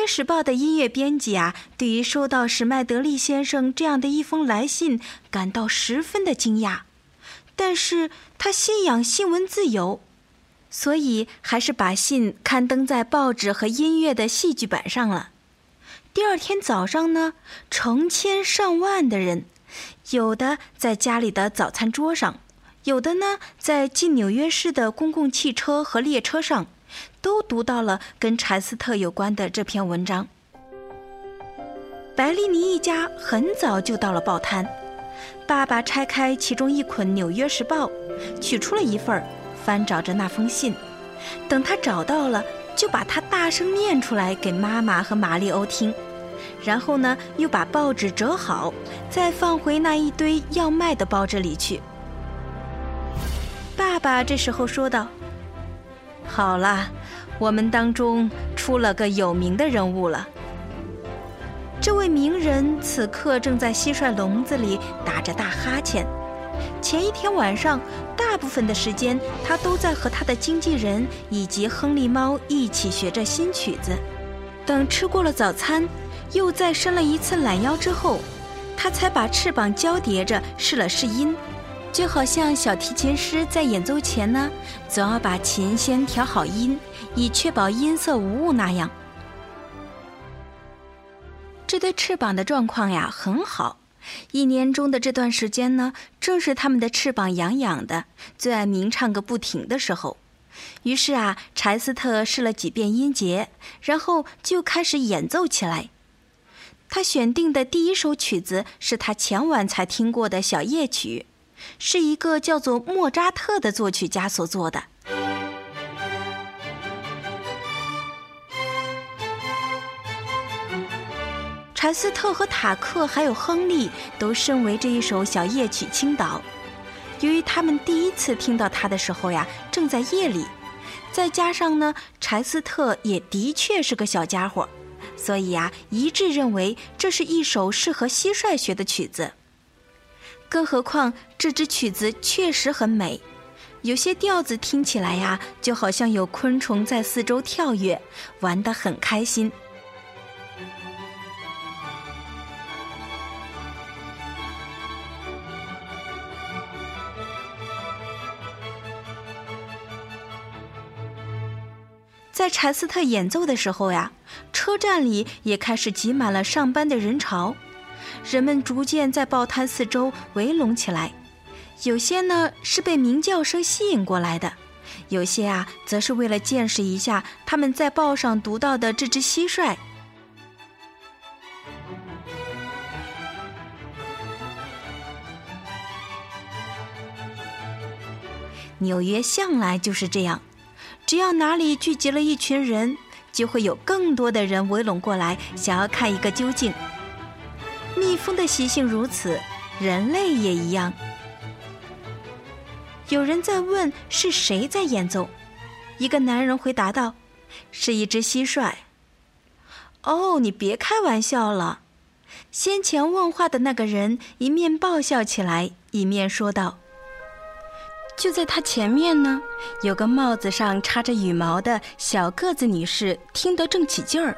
纽约时报》的音乐编辑啊，对于收到史麦德利先生这样的一封来信感到十分的惊讶，但是他信仰新闻自由，所以还是把信刊登在报纸和音乐的戏剧版上了。第二天早上呢，成千上万的人，有的在家里的早餐桌上，有的呢在进纽约市的公共汽车和列车上。都读到了跟柴斯特有关的这篇文章。白丽妮一家很早就到了报摊，爸爸拆开其中一捆《纽约时报》，取出了一份，翻找着那封信。等他找到了，就把它大声念出来给妈妈和玛丽欧听，然后呢，又把报纸折好，再放回那一堆要卖的报纸里去。爸爸这时候说道。好了，我们当中出了个有名的人物了。这位名人此刻正在蟋蟀笼子里打着大哈欠。前一天晚上，大部分的时间他都在和他的经纪人以及亨利猫一起学着新曲子。等吃过了早餐，又再伸了一次懒腰之后，他才把翅膀交叠着试了试音。就好像小提琴师在演奏前呢，总要把琴先调好音，以确保音色无误那样。这对翅膀的状况呀很好，一年中的这段时间呢，正是他们的翅膀痒痒的、最爱鸣唱个不停的时候。于是啊，柴斯特试了几遍音节，然后就开始演奏起来。他选定的第一首曲子是他前晚才听过的小夜曲。是一个叫做莫扎特的作曲家所做的。柴斯特和塔克还有亨利都深为这一首小夜曲倾倒。由于他们第一次听到它的时候呀，正在夜里，再加上呢，柴斯特也的确是个小家伙，所以呀，一致认为这是一首适合蟋蟀学的曲子。更何况这支曲子确实很美，有些调子听起来呀，就好像有昆虫在四周跳跃，玩得很开心。在柴斯特演奏的时候呀，车站里也开始挤满了上班的人潮。人们逐渐在报摊四周围拢起来，有些呢是被鸣叫声吸引过来的，有些啊则是为了见识一下他们在报上读到的这只蟋蟀。纽约向来就是这样，只要哪里聚集了一群人，就会有更多的人围拢过来，想要看一个究竟。蜜蜂的习性如此，人类也一样。有人在问是谁在演奏，一个男人回答道：“是一只蟋蟀。”哦，你别开玩笑了！先前问话的那个人一面爆笑起来，一面说道：“就在他前面呢，有个帽子上插着羽毛的小个子女士，听得正起劲儿，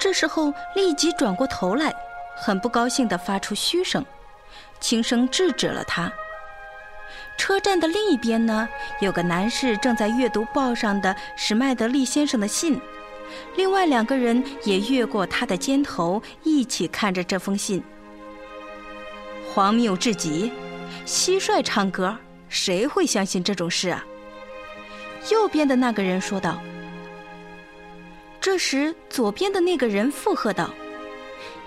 这时候立即转过头来。”很不高兴地发出嘘声，轻声制止了他。车站的另一边呢，有个男士正在阅读报上的史麦德利先生的信，另外两个人也越过他的肩头，一起看着这封信。荒谬至极！蟋蟀唱歌，谁会相信这种事啊？右边的那个人说道。这时，左边的那个人附和道：“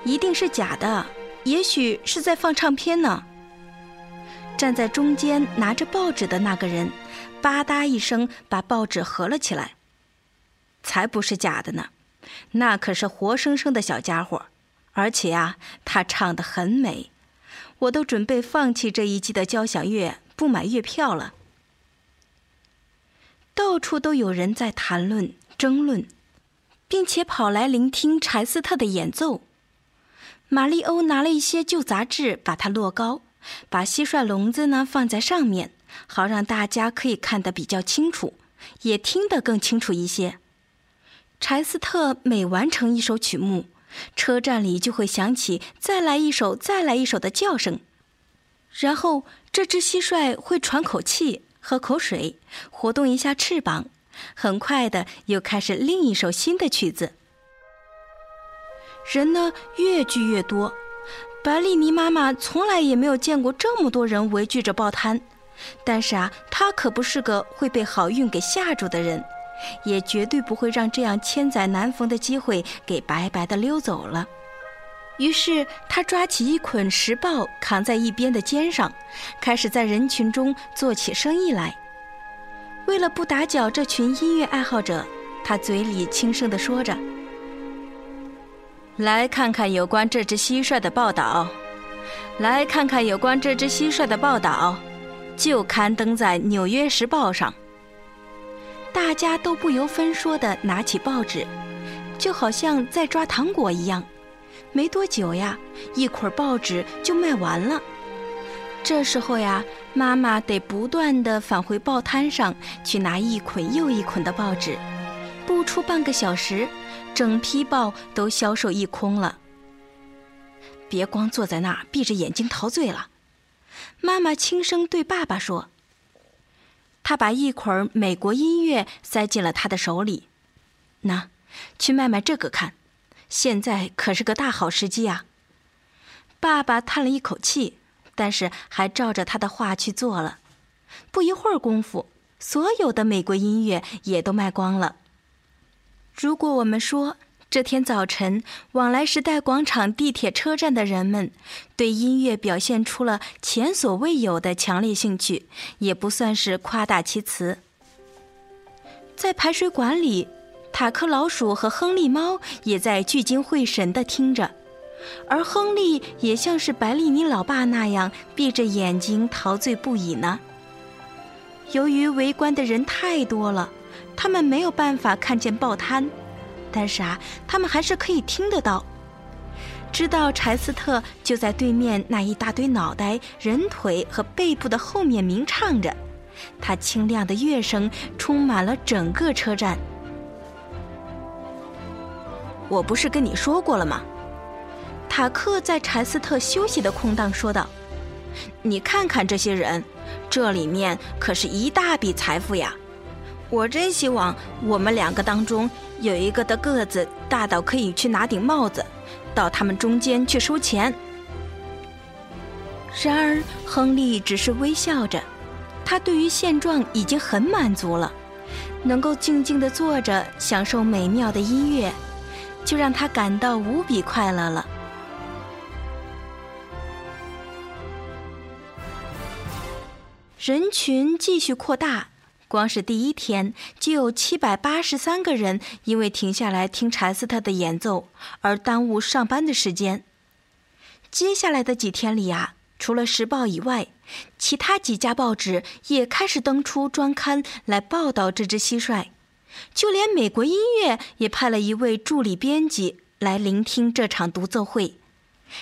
一定是假的，也许是在放唱片呢。”站在中间拿着报纸的那个人，吧嗒一声把报纸合了起来。才不是假的呢，那可是活生生的小家伙，而且啊，他唱得很美，我都准备放弃这一季的交响乐，不买月票了。到处都有人在谈论、争论，并且跑来聆听柴斯特的演奏。玛丽欧拿了一些旧杂志，把它摞高。把蟋蟀笼子呢放在上面，好让大家可以看得比较清楚，也听得更清楚一些。柴斯特每完成一首曲目，车站里就会响起“再来一首，再来一首”的叫声，然后这只蟋蟀会喘口气、喝口水、活动一下翅膀，很快的又开始另一首新的曲子。人呢越聚越多。白丽妮妈妈从来也没有见过这么多人围聚着报摊，但是啊，她可不是个会被好运给吓住的人，也绝对不会让这样千载难逢的机会给白白的溜走了。于是，她抓起一捆时报，扛在一边的肩上，开始在人群中做起生意来。为了不打搅这群音乐爱好者，她嘴里轻声地说着。来看看有关这只蟋蟀的报道，来看看有关这只蟋蟀的报道，就刊登在《纽约时报》上。大家都不由分说地拿起报纸，就好像在抓糖果一样。没多久呀，一捆报纸就卖完了。这时候呀，妈妈得不断地返回报摊上去拿一捆又一捆的报纸，不出半个小时。整批报都销售一空了。别光坐在那儿闭着眼睛陶醉了，妈妈轻声对爸爸说。他把一捆美国音乐塞进了他的手里，那，去卖卖这个看，现在可是个大好时机啊。爸爸叹了一口气，但是还照着他的话去做了。不一会儿功夫，所有的美国音乐也都卖光了。如果我们说这天早晨往来时代广场地铁车站的人们对音乐表现出了前所未有的强烈兴趣，也不算是夸大其词。在排水管里，塔克老鼠和亨利猫也在聚精会神地听着，而亨利也像是白丽妮老爸那样闭着眼睛陶醉不已呢。由于围观的人太多了。他们没有办法看见报摊，但是啊，他们还是可以听得到，知道柴斯特就在对面那一大堆脑袋、人腿和背部的后面鸣唱着，他清亮的乐声充满了整个车站。我不是跟你说过了吗？塔克在柴斯特休息的空档说道：“你看看这些人，这里面可是一大笔财富呀。”我真希望我们两个当中有一个的个子大到可以去拿顶帽子，到他们中间去收钱。然而，亨利只是微笑着，他对于现状已经很满足了，能够静静的坐着享受美妙的音乐，就让他感到无比快乐了。人群继续扩大。光是第一天就有七百八十三个人因为停下来听柴斯特的演奏而耽误上班的时间。接下来的几天里啊，除了《时报》以外，其他几家报纸也开始登出专刊来报道这只蟋蟀，就连美国音乐也派了一位助理编辑来聆听这场独奏会，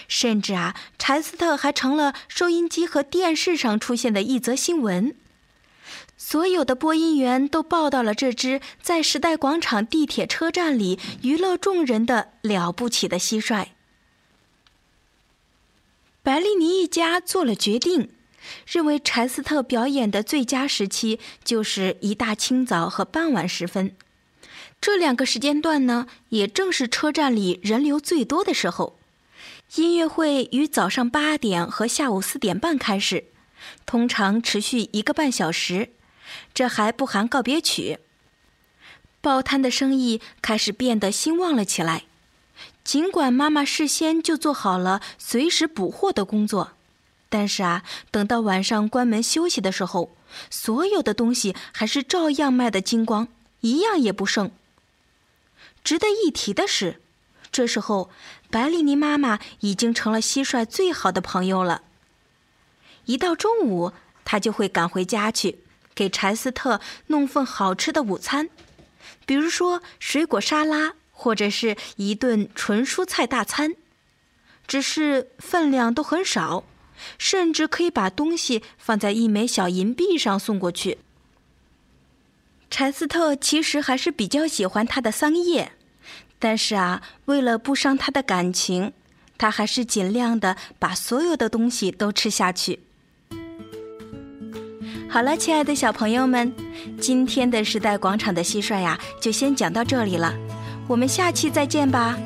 甚至啊，柴斯特还成了收音机和电视上出现的一则新闻。所有的播音员都报道了这只在时代广场地铁车站里娱乐众人的了不起的蟋蟀。白丽妮一家做了决定，认为柴斯特表演的最佳时期就是一大清早和傍晚时分，这两个时间段呢，也正是车站里人流最多的时候。音乐会于早上八点和下午四点半开始，通常持续一个半小时。这还不含告别曲。报摊的生意开始变得兴旺了起来。尽管妈妈事先就做好了随时补货的工作，但是啊，等到晚上关门休息的时候，所有的东西还是照样卖得精光，一样也不剩。值得一提的是，这时候白丽妮妈妈已经成了蟋蟀最好的朋友了。一到中午，她就会赶回家去，给柴斯特弄份好吃的午餐，比如说水果沙拉。或者是一顿纯蔬菜大餐，只是分量都很少，甚至可以把东西放在一枚小银币上送过去。柴斯特其实还是比较喜欢他的桑叶，但是啊，为了不伤他的感情，他还是尽量的把所有的东西都吃下去。好了，亲爱的小朋友们，今天的时代广场的蟋蟀呀，就先讲到这里了。我们下期再见吧。